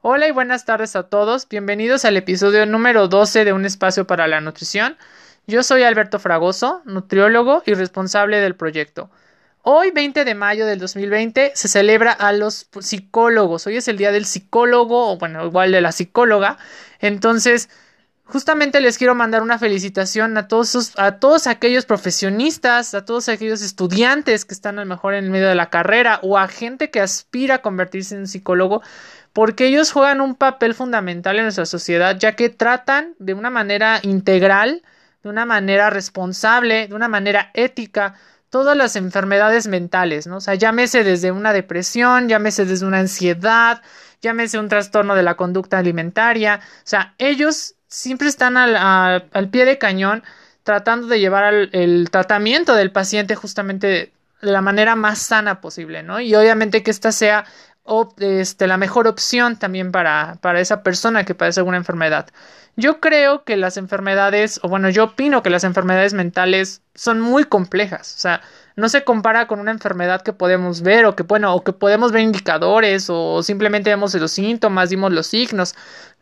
Hola y buenas tardes a todos. Bienvenidos al episodio número 12 de Un espacio para la nutrición. Yo soy Alberto Fragoso, nutriólogo y responsable del proyecto. Hoy, 20 de mayo del 2020, se celebra a los psicólogos. Hoy es el día del psicólogo, o bueno, igual de la psicóloga. Entonces, justamente les quiero mandar una felicitación a todos, a todos aquellos profesionistas, a todos aquellos estudiantes que están a lo mejor en medio de la carrera o a gente que aspira a convertirse en psicólogo, porque ellos juegan un papel fundamental en nuestra sociedad, ya que tratan de una manera integral, de una manera responsable, de una manera ética, todas las enfermedades mentales, ¿no? O sea, llámese desde una depresión, llámese desde una ansiedad, llámese un trastorno de la conducta alimentaria, o sea, ellos siempre están al, pie de cañón tratando de llevar el tratamiento del paciente justamente de, la manera más sana posible, ¿no? Y obviamente que esta sea este, la mejor opción también para, para esa persona que padece alguna enfermedad. Yo creo que las enfermedades, o bueno, yo opino que las enfermedades mentales son muy complejas, o sea, no se compara con una enfermedad que podemos ver o que, bueno, o que podemos ver indicadores o simplemente vemos los síntomas, dimos los signos.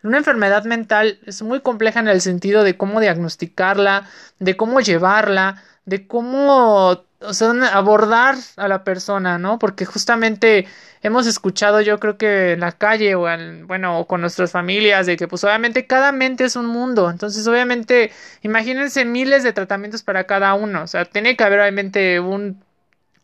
Una enfermedad mental es muy compleja en el sentido de cómo diagnosticarla, de cómo llevarla, de cómo o sea, abordar a la persona, ¿no? Porque justamente hemos escuchado, yo creo que en la calle o en, bueno, o con nuestras familias, de que pues obviamente cada mente es un mundo. Entonces, obviamente, imagínense miles de tratamientos para cada uno. O sea, tiene que haber obviamente un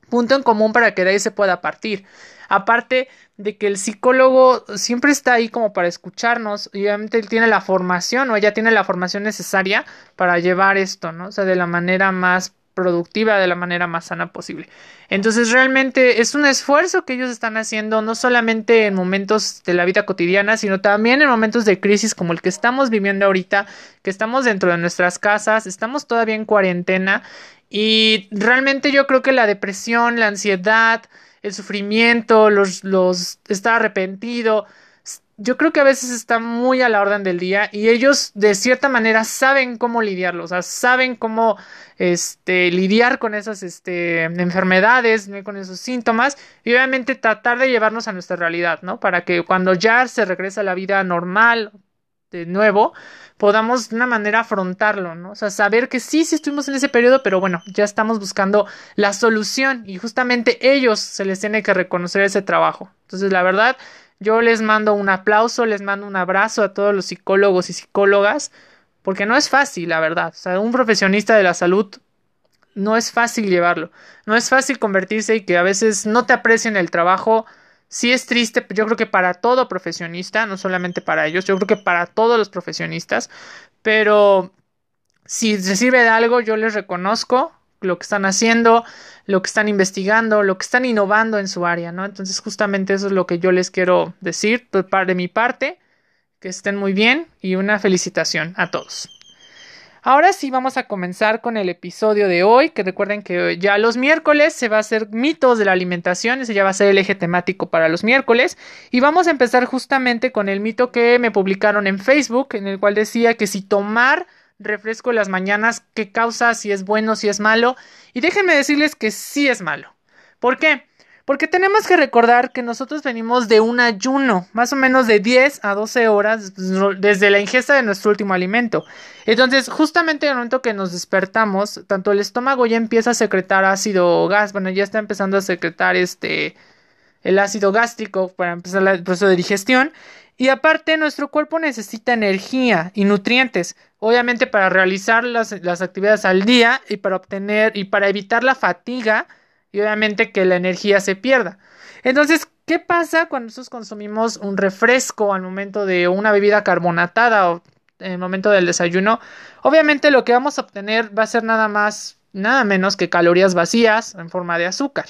punto en común para que de ahí se pueda partir. Aparte de que el psicólogo siempre está ahí como para escucharnos y obviamente él tiene la formación o ella tiene la formación necesaria para llevar esto, ¿no? O sea, de la manera más productiva de la manera más sana posible. Entonces realmente es un esfuerzo que ellos están haciendo no solamente en momentos de la vida cotidiana, sino también en momentos de crisis como el que estamos viviendo ahorita, que estamos dentro de nuestras casas, estamos todavía en cuarentena y realmente yo creo que la depresión, la ansiedad, el sufrimiento, los, los estar arrepentido, yo creo que a veces está muy a la orden del día y ellos de cierta manera saben cómo lidiarlo, o sea, saben cómo este, lidiar con esas este, enfermedades, con esos síntomas y obviamente tratar de llevarnos a nuestra realidad, ¿no? Para que cuando ya se regresa a la vida normal de nuevo, podamos de una manera afrontarlo, ¿no? O sea, saber que sí, sí estuvimos en ese periodo, pero bueno, ya estamos buscando la solución y justamente ellos se les tiene que reconocer ese trabajo. Entonces, la verdad, yo les mando un aplauso, les mando un abrazo a todos los psicólogos y psicólogas, porque no es fácil, la verdad. O sea, un profesionista de la salud no es fácil llevarlo. No es fácil convertirse y que a veces no te aprecien el trabajo. Sí es triste, yo creo que para todo profesionista, no solamente para ellos, yo creo que para todos los profesionistas, pero si se sirve de algo, yo les reconozco lo que están haciendo, lo que están investigando, lo que están innovando en su área, ¿no? Entonces, justamente eso es lo que yo les quiero decir de mi parte, que estén muy bien y una felicitación a todos. Ahora sí vamos a comenzar con el episodio de hoy, que recuerden que ya los miércoles se va a hacer mitos de la alimentación, ese ya va a ser el eje temático para los miércoles, y vamos a empezar justamente con el mito que me publicaron en Facebook, en el cual decía que si tomar refresco en las mañanas, qué causa, si es bueno, si es malo. Y déjenme decirles que sí es malo. ¿Por qué? Porque tenemos que recordar que nosotros venimos de un ayuno, más o menos de 10 a 12 horas desde la ingesta de nuestro último alimento. Entonces, justamente en el momento que nos despertamos, tanto el estómago ya empieza a secretar ácido gas, bueno, ya está empezando a secretar este el ácido gástrico para empezar el proceso de digestión y aparte, nuestro cuerpo necesita energía y nutrientes, obviamente para realizar las, actividades al día y para obtener y para evitar la fatiga y obviamente que la energía se pierda. Entonces, ¿qué pasa cuando nosotros consumimos un refresco al momento de una bebida carbonatada o en el momento del desayuno? Obviamente lo que vamos a obtener va a ser nada más, nada menos que calorías vacías en forma de azúcar.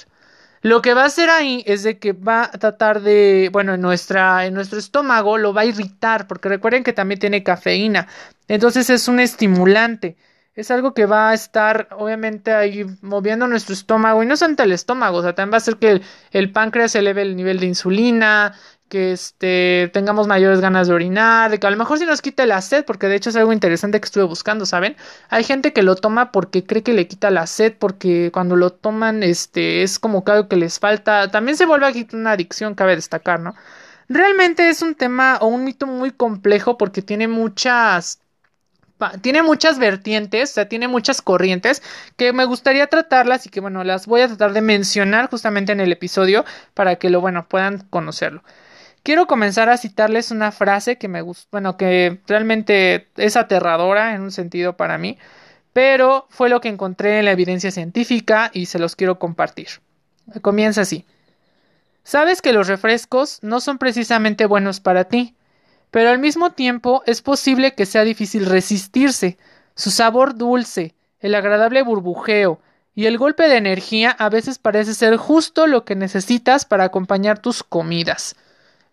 Lo que va a hacer ahí es de que va a tratar de, bueno, en, nuestra, en nuestro estómago lo va a irritar, porque recuerden que también tiene cafeína. Entonces es un estimulante. Es algo que va a estar, obviamente, ahí moviendo nuestro estómago. Y no solamente el estómago, o sea, también va a hacer que el, el páncreas eleve el nivel de insulina, que este, tengamos mayores ganas de orinar, de que a lo mejor si nos quita la sed, porque de hecho es algo interesante que estuve buscando, ¿saben? Hay gente que lo toma porque cree que le quita la sed, porque cuando lo toman, este, es como que algo que les falta. También se vuelve aquí una adicción, cabe destacar, ¿no? realmente es un tema o un mito muy complejo porque tiene muchas tiene muchas vertientes, o sea, tiene muchas corrientes que me gustaría tratarlas y que bueno, las voy a tratar de mencionar justamente en el episodio para que lo bueno, puedan conocerlo. Quiero comenzar a citarles una frase que me gusta, bueno, que realmente es aterradora en un sentido para mí, pero fue lo que encontré en la evidencia científica y se los quiero compartir. Comienza así. Sabes que los refrescos no son precisamente buenos para ti, pero al mismo tiempo es posible que sea difícil resistirse. Su sabor dulce, el agradable burbujeo y el golpe de energía a veces parece ser justo lo que necesitas para acompañar tus comidas.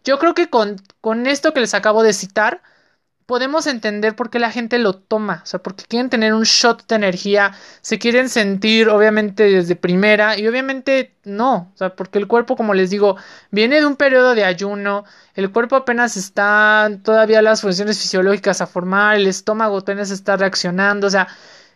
Yo creo que con, esto que les acabo de citar, podemos entender por qué la gente lo toma, o sea, porque quieren tener un shot de energía, se quieren sentir obviamente desde primera y obviamente no, o sea, porque el cuerpo, como les digo, viene de un periodo de ayuno, el cuerpo apenas está todavía las funciones fisiológicas a formar, el estómago apenas está reaccionando, o sea,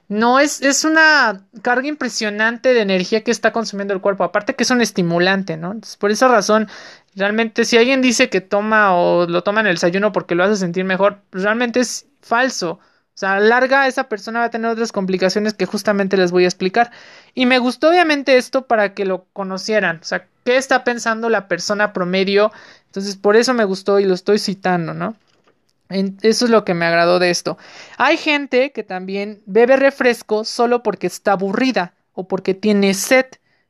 no es, es una carga impresionante de energía que está consumiendo el cuerpo, aparte que es un estimulante, ¿no? Entonces, por esa razón Realmente, si alguien dice que toma o lo toma en el desayuno porque lo hace sentir mejor, realmente es falso. O sea, larga esa persona va a tener otras complicaciones que justamente les voy a explicar. Y me gustó obviamente esto para que lo conocieran. O sea, ¿qué está pensando la persona promedio? Entonces, por eso me gustó y lo estoy citando, ¿no? Eso es lo que me agradó de esto. Hay gente que también bebe refresco solo porque está aburrida o porque tiene sed.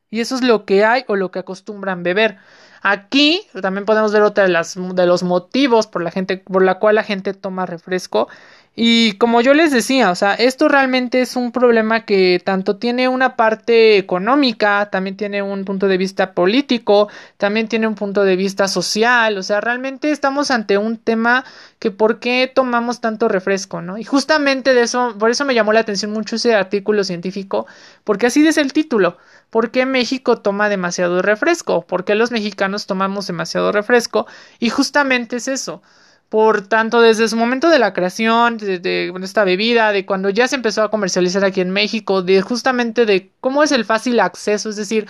Y eso es lo que hay o lo que acostumbran beber. Aquí también podemos ver otra de, las, de los motivos por la, gente, por la cual la gente toma refresco. Y como yo les decía, o sea, esto realmente es un problema que tanto tiene una parte económica, también tiene un punto de vista político, también tiene un punto de vista social, o sea, realmente estamos ante un tema que por qué tomamos tanto refresco, ¿no? Y justamente de eso, por eso me llamó la atención mucho ese artículo científico, porque así es el título, ¿Por qué México toma demasiado refresco? ¿Por qué los mexicanos tomamos demasiado refresco? Y justamente es eso. Por tanto, desde su momento de la creación de, esta bebida, de cuando ya se empezó a comercializar aquí en México, de justamente de cómo es el fácil acceso, es decir,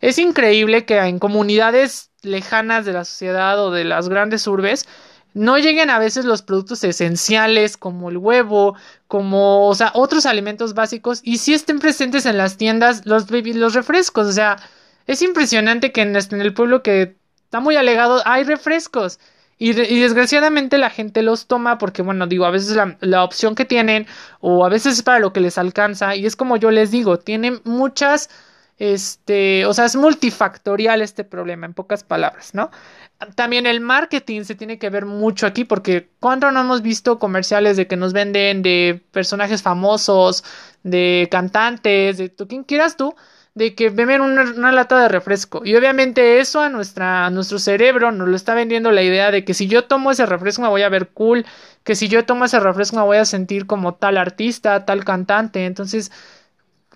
es increíble que en comunidades lejanas de la sociedad o de las grandes urbes no lleguen a veces los productos esenciales como el huevo, como, o sea, otros alimentos básicos y si estén presentes en las tiendas los, los refrescos, o sea, es impresionante que en, el pueblo que está muy alegado hay refrescos. Y, desgraciadamente la gente los toma porque, bueno, digo, a veces la, la, opción que tienen o a veces es para lo que les alcanza y es como yo les digo, tienen muchas, este, o sea, es multifactorial este problema, en pocas palabras, ¿no? también el marketing se tiene que ver mucho aquí porque cuando no hemos visto comerciales de que nos venden de personajes famosos, de cantantes, de tú, quien quieras tú, de que beben una, lata de refresco. Y obviamente eso a, nuestra, a nuestro cerebro nos lo está vendiendo la idea de que si yo tomo ese refresco me voy a ver cool, que si yo tomo ese refresco me voy a sentir como tal artista, tal cantante. Entonces,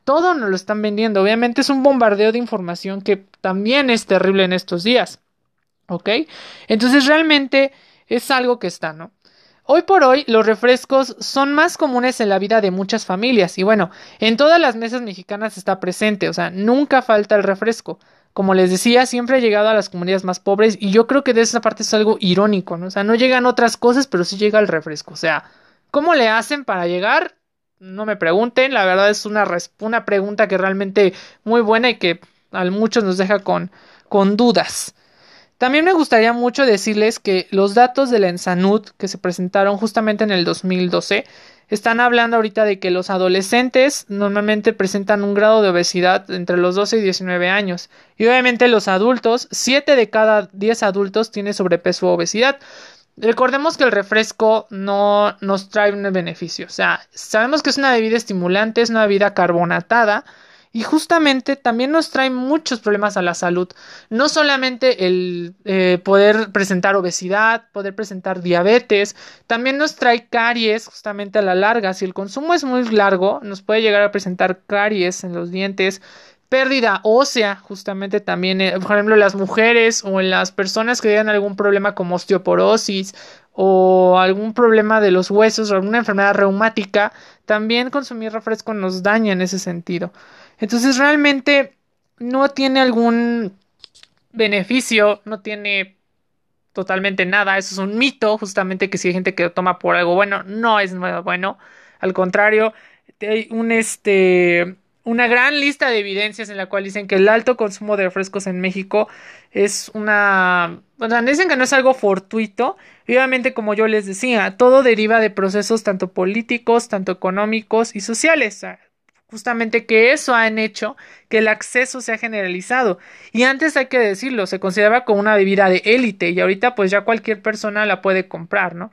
todo nos lo están vendiendo. Obviamente es un bombardeo de información que también es terrible en estos días. ¿Ok? Entonces realmente es algo que está, ¿no? Hoy por hoy los refrescos son más comunes en la vida de muchas familias y bueno, en todas las mesas mexicanas está presente, o sea, nunca falta el refresco. Como les decía, siempre ha llegado a las comunidades más pobres y yo creo que de esa parte es algo irónico, ¿no? O sea, no llegan otras cosas, pero sí llega el refresco. O sea, ¿cómo le hacen para llegar? No me pregunten, la verdad es una, una pregunta que realmente muy buena y que a muchos nos deja con, con dudas. También me gustaría mucho decirles que los datos de la Ensanud que se presentaron justamente en el 2012 están hablando ahorita de que los adolescentes normalmente presentan un grado de obesidad entre los 12 y 19 años. Y obviamente los adultos, 7 de cada 10 adultos tiene sobrepeso o obesidad. Recordemos que el refresco no nos trae un beneficio. O sea, sabemos que es una bebida estimulante, es una bebida carbonatada y justamente también nos trae muchos problemas a la salud. No solamente el eh, poder presentar obesidad, poder presentar diabetes, también nos trae caries justamente a la larga. Si el consumo es muy largo, nos puede llegar a presentar caries en los dientes, pérdida ósea, justamente también, eh, por ejemplo, las mujeres o en las personas que tengan algún problema como osteoporosis o algún problema de los huesos o alguna enfermedad reumática, también consumir refresco nos daña en ese sentido. Entonces realmente no tiene algún beneficio, no tiene totalmente nada, eso es un mito, justamente que si hay gente que lo toma por algo bueno, no es bueno, al contrario, hay un este una gran lista de evidencias en la cual dicen que el alto consumo de refrescos en México es una... O sea, dicen que no es algo fortuito. Obviamente, como yo les decía, todo deriva de procesos tanto políticos, tanto económicos y sociales. Justamente que eso han hecho que el acceso sea generalizado. Y antes hay que decirlo, se consideraba como una bebida de élite y ahorita pues ya cualquier persona la puede comprar, ¿no?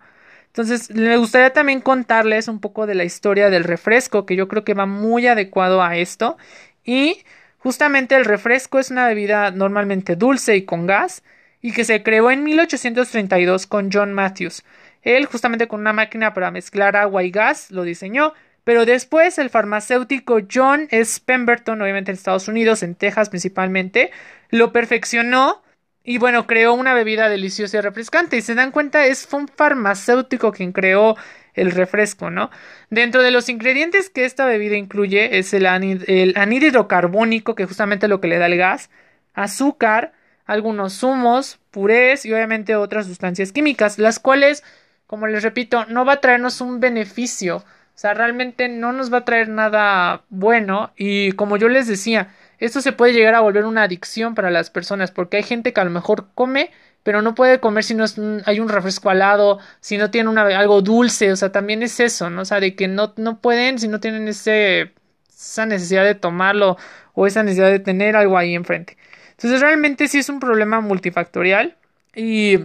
Entonces, me gustaría también contarles un poco de la historia del refresco, que yo creo que va muy adecuado a esto. Y justamente el refresco es una bebida normalmente dulce y con gas, y que se creó en 1832 con John Matthews. Él, justamente con una máquina para mezclar agua y gas, lo diseñó. Pero después el farmacéutico John S. Pemberton, obviamente en Estados Unidos, en Texas principalmente, lo perfeccionó y bueno, creó una bebida deliciosa y refrescante. Y se dan cuenta, es un farmacéutico quien creó el refresco, ¿no? Dentro de los ingredientes que esta bebida incluye es el, anhídrido carbónico, que es justamente lo que le da el gas, azúcar, algunos zumos, purés y obviamente otras sustancias químicas, las cuales, como les repito, no va a traernos un beneficio. O sea, realmente no nos va a traer nada bueno. Y como yo les decía, esto se puede llegar a volver una adicción para las personas porque hay gente que a lo mejor come pero no puede comer si no hay un refresco al lado, si no tiene una, algo dulce, o sea, también es eso, ¿no? O sea, de que no, no pueden si no tienen ese, esa necesidad de tomarlo o esa necesidad de tener algo ahí enfrente. Entonces, realmente sí es un problema multifactorial y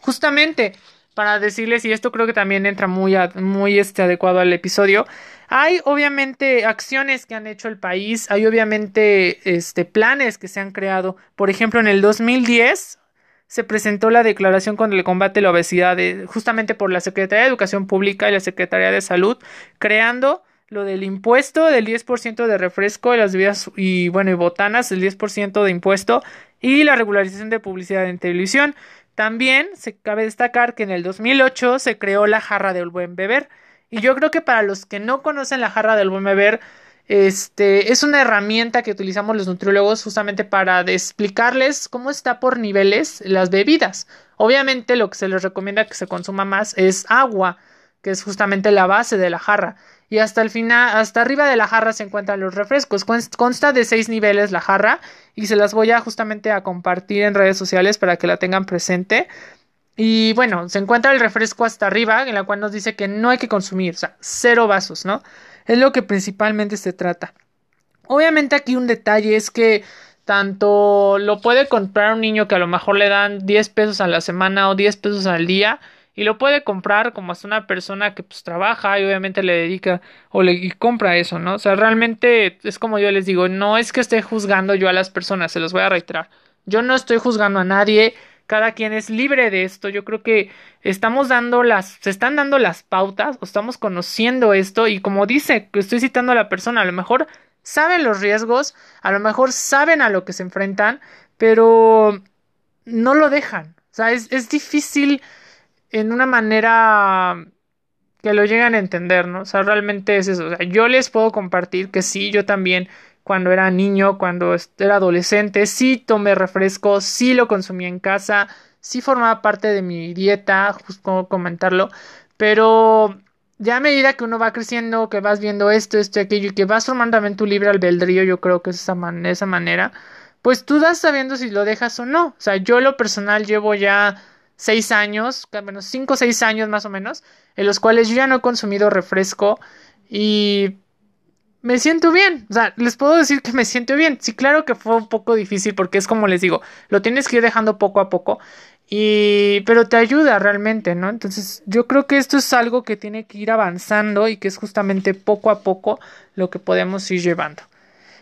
justamente para decirles, y esto creo que también entra muy, este, adecuado al episodio, hay obviamente acciones que han hecho el país, hay obviamente este, planes que se han creado. Por ejemplo, en el 2010 se presentó la declaración contra el combate a la obesidad justamente por la Secretaría de Educación Pública y la Secretaría de Salud, creando lo del impuesto del 10% de refresco de las bebidas y bueno y botanas, el 10% de impuesto y la regularización de publicidad en televisión. También se cabe destacar que en el 2008 se creó la jarra del buen beber, y yo creo que para los que no conocen la jarra del buen beber, este es una herramienta que utilizamos los nutriólogos justamente para explicarles cómo está por niveles las bebidas. Obviamente lo que se les recomienda que se consuma más es agua, que es justamente la base de la jarra. Y hasta el final, hasta arriba de la jarra se encuentran los refrescos. Consta de seis niveles la jarra y se las voy a justamente a compartir en redes sociales para que la tengan presente. Y bueno, se encuentra el refresco hasta arriba, en la cual nos dice que no hay que consumir, o sea, cero vasos, ¿no? Es lo que principalmente se trata. Obviamente aquí un detalle es que tanto lo puede comprar un niño que a lo mejor le dan 10 pesos a la semana o 10 pesos al día y lo puede comprar como hasta una persona que pues trabaja y obviamente le dedica o le y compra eso, ¿no? O sea, realmente es como yo les digo, no es que esté juzgando yo a las personas, se los voy a reiterar. Yo no estoy juzgando a nadie, cada quien es libre de esto. Yo creo que estamos dando las, se están dando las pautas o estamos conociendo esto y como dice, estoy citando a la persona, a lo mejor saben los riesgos, a lo mejor saben a lo que se enfrentan, pero no lo dejan. O sea, es, es difícil en una manera que lo lleguen a entender, ¿no? O sea, realmente es eso. O sea, yo les puedo compartir que sí, yo también cuando era niño, cuando era adolescente, sí tomé refresco, sí lo consumí en casa, sí formaba parte de mi dieta, justo comentarlo, pero ya a medida que uno va creciendo, que vas viendo esto, esto aquello, y que vas formando también tu libre albedrío, yo creo que es esa, man esa manera, pues tú das sabiendo si lo dejas o no. O sea, yo lo personal llevo ya seis años, bueno, cinco o seis años más o menos, en los cuales yo ya no he consumido refresco y me siento bien. O sea, les puedo decir que me siento bien. Sí, claro que fue un poco difícil porque es como les digo, lo tienes que ir dejando poco a poco. Y, pero te ayuda realmente, ¿no? Entonces, yo creo que esto es algo que tiene que ir avanzando y que es justamente poco a poco lo que podemos ir llevando.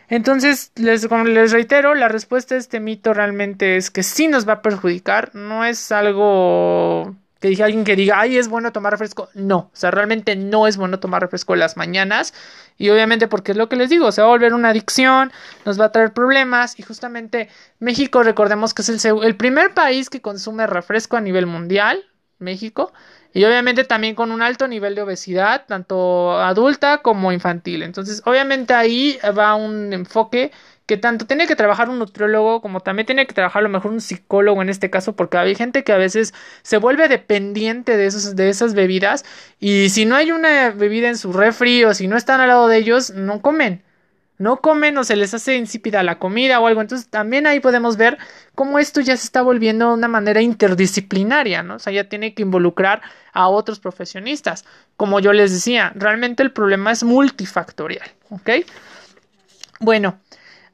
Entonces, les, reitero, la respuesta a este mito realmente es que sí nos va a perjudicar, no es algo que dije alguien que diga, ay, es bueno tomar refresco. No, o sea, realmente no es bueno tomar refresco en las mañanas. Y obviamente porque es lo que les digo, se va a volver una adicción, nos va a traer problemas. Y justamente México, recordemos que es el primer país que consume refresco a nivel mundial, México. Y obviamente también con un alto nivel de obesidad, tanto adulta como infantil. Entonces, obviamente ahí va un enfoque que tanto tiene que trabajar un nutriólogo como también tiene que trabajar a lo mejor un psicólogo en este caso, porque hay gente que a veces se vuelve dependiente de, esos, de esas bebidas y si no hay una bebida en su refri o si no están al lado de ellos, no comen no comen o se les hace insípida la comida o algo. Entonces también ahí podemos ver cómo esto ya se está volviendo de una manera interdisciplinaria, ¿no? O sea, ya tiene que involucrar a otros profesionistas. Como yo les decía, realmente el problema es multifactorial, ¿ok? Bueno,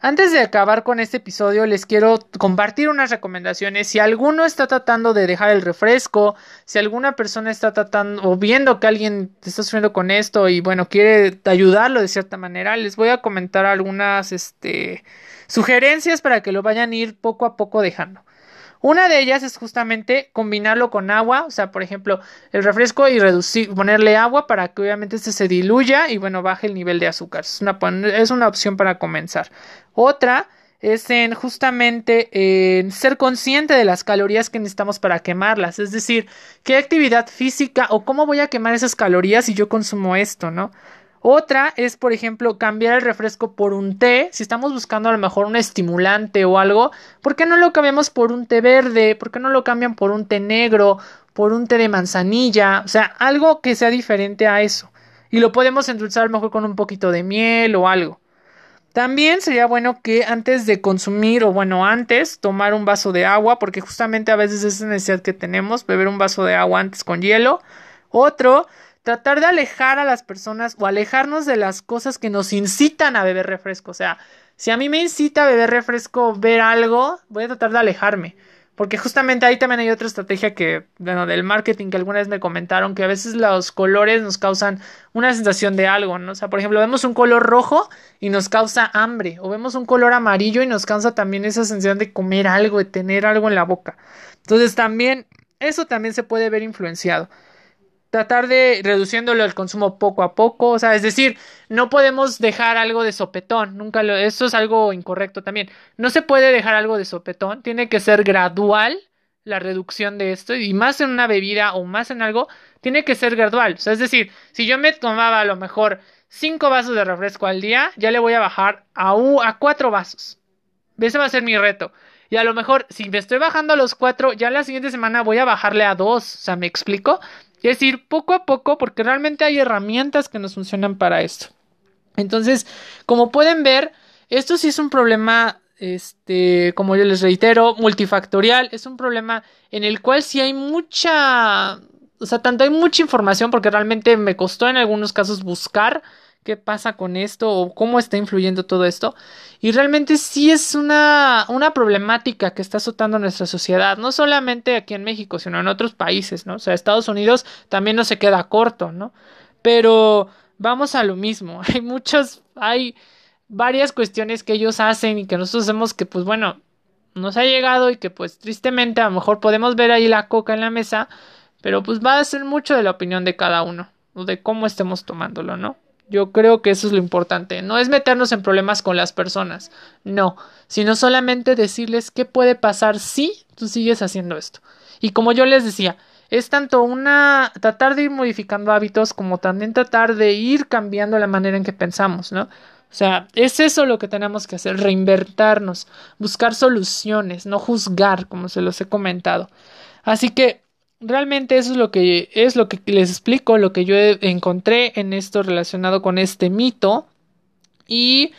antes de acabar con este episodio, les quiero compartir unas recomendaciones. Si alguno está tratando de dejar el refresco, si alguna persona está tratando o viendo que alguien está sufriendo con esto y bueno, quiere ayudarlo de cierta manera, les voy a comentar algunas este, sugerencias para que lo vayan a ir poco a poco dejando. Una de ellas es justamente combinarlo con agua, o sea, por ejemplo, el refresco y reducir, ponerle agua para que obviamente este se diluya y bueno, baje el nivel de azúcar. Es una, es una opción para comenzar. Otra es en justamente en ser consciente de las calorías que necesitamos para quemarlas, es decir, qué actividad física o cómo voy a quemar esas calorías si yo consumo esto, ¿no? Otra es, por ejemplo, cambiar el refresco por un té. Si estamos buscando a lo mejor un estimulante o algo, ¿por qué no lo cambiamos por un té verde? ¿Por qué no lo cambian por un té negro? ¿Por un té de manzanilla? O sea, algo que sea diferente a eso. Y lo podemos endulzar a lo mejor con un poquito de miel o algo. También sería bueno que antes de consumir o bueno antes tomar un vaso de agua porque justamente a veces es necesidad que tenemos beber un vaso de agua antes con hielo. Otro tratar de alejar a las personas o alejarnos de las cosas que nos incitan a beber refresco. O sea, si a mí me incita a beber refresco ver algo, voy a tratar de alejarme. Porque justamente ahí también hay otra estrategia que, bueno, del marketing que alguna vez me comentaron, que a veces los colores nos causan una sensación de algo, ¿no? O sea, por ejemplo, vemos un color rojo y nos causa hambre, o vemos un color amarillo y nos causa también esa sensación de comer algo, de tener algo en la boca. Entonces también, eso también se puede ver influenciado tratar de reduciéndolo el consumo poco a poco, o sea, es decir, no podemos dejar algo de sopetón, nunca lo, eso es algo incorrecto también. No se puede dejar algo de sopetón, tiene que ser gradual la reducción de esto y más en una bebida o más en algo, tiene que ser gradual, o sea, es decir, si yo me tomaba a lo mejor cinco vasos de refresco al día, ya le voy a bajar a, a cuatro vasos. Ese va a ser mi reto. Y a lo mejor, si me estoy bajando a los cuatro, ya la siguiente semana voy a bajarle a dos. O sea, ¿me explico? Es decir, poco a poco, porque realmente hay herramientas que nos funcionan para esto. Entonces, como pueden ver, esto sí es un problema, este, como yo les reitero, multifactorial. Es un problema en el cual sí hay mucha, o sea, tanto hay mucha información, porque realmente me costó en algunos casos buscar qué pasa con esto o cómo está influyendo todo esto. Y realmente sí es una, una problemática que está azotando nuestra sociedad, no solamente aquí en México, sino en otros países, ¿no? O sea, Estados Unidos también no se queda corto, ¿no? Pero vamos a lo mismo, hay muchos, hay varias cuestiones que ellos hacen y que nosotros hacemos que, pues bueno, nos ha llegado y que pues tristemente a lo mejor podemos ver ahí la coca en la mesa, pero pues va a ser mucho de la opinión de cada uno, o de cómo estemos tomándolo, ¿no? Yo creo que eso es lo importante. No es meternos en problemas con las personas, no, sino solamente decirles qué puede pasar si tú sigues haciendo esto. Y como yo les decía, es tanto una tratar de ir modificando hábitos como también tratar de ir cambiando la manera en que pensamos, ¿no? O sea, es eso lo que tenemos que hacer, reinvertirnos, buscar soluciones, no juzgar, como se los he comentado. Así que realmente eso es lo que es lo que les explico, lo que yo encontré en esto relacionado con este mito. Y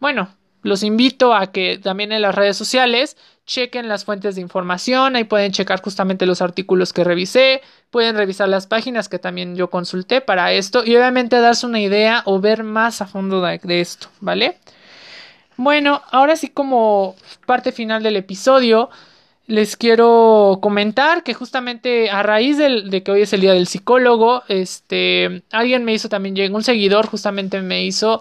bueno, los invito a que también en las redes sociales chequen las fuentes de información, ahí pueden checar justamente los artículos que revisé, pueden revisar las páginas que también yo consulté para esto y obviamente darse una idea o ver más a fondo de, de esto, ¿vale? Bueno, ahora sí como parte final del episodio, les quiero comentar que justamente a raíz de que hoy es el día del psicólogo, este, alguien me hizo también, un seguidor, justamente me hizo,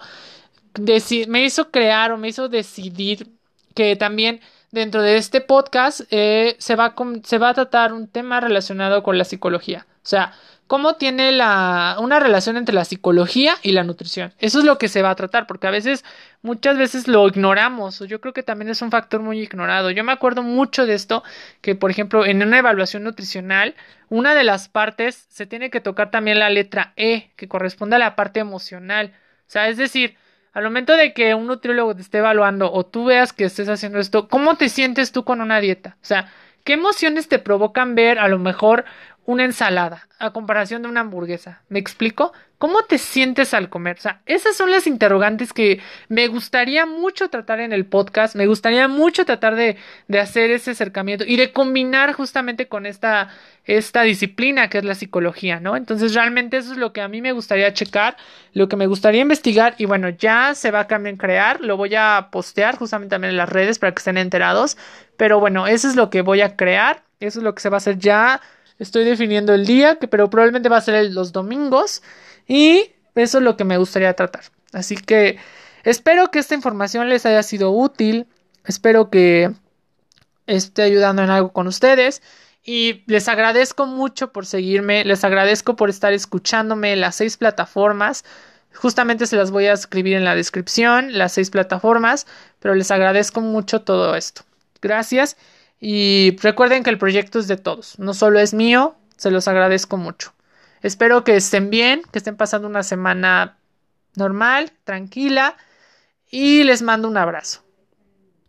me hizo crear o me hizo decidir que también dentro de este podcast eh, se, va se va a tratar un tema relacionado con la psicología. O sea, cómo tiene la, una relación entre la psicología y la nutrición. Eso es lo que se va a tratar, porque a veces, muchas veces lo ignoramos, yo creo que también es un factor muy ignorado. Yo me acuerdo mucho de esto, que por ejemplo, en una evaluación nutricional, una de las partes se tiene que tocar también la letra E, que corresponde a la parte emocional. O sea, es decir, Al momento de que un nutriólogo te esté evaluando o tú veas que estés haciendo esto, ¿cómo te sientes tú con una dieta? O sea, ¿qué emociones te provocan ver a lo mejor una ensalada a comparación de una hamburguesa? ¿Me explico? ¿Cómo te sientes al comer? O sea, esas son las interrogantes que me gustaría mucho tratar en el podcast, me gustaría mucho tratar de, de hacer ese acercamiento y de combinar justamente con esta, esta disciplina que es la psicología, ¿no? Entonces realmente eso es lo que a mí me gustaría checar, lo que me gustaría investigar y bueno, ya se va a también crear, lo voy a postear justamente también en las redes para que estén enterados, pero bueno, eso es lo que voy a crear, eso es lo que se va a hacer ya, estoy definiendo el día, que pero probablemente va a ser los domingos. Y eso es lo que me gustaría tratar. Así que espero que esta información les haya sido útil. Espero que esté ayudando en algo con ustedes. Y les agradezco mucho por seguirme. Les agradezco por estar escuchándome en las seis plataformas. Justamente se las voy a escribir en la descripción, las seis plataformas. Pero les agradezco mucho todo esto. Gracias. Y recuerden que el proyecto es de todos. No solo es mío. Se los agradezco mucho. Espero que estén bien, que estén pasando una semana normal, tranquila y les mando un abrazo.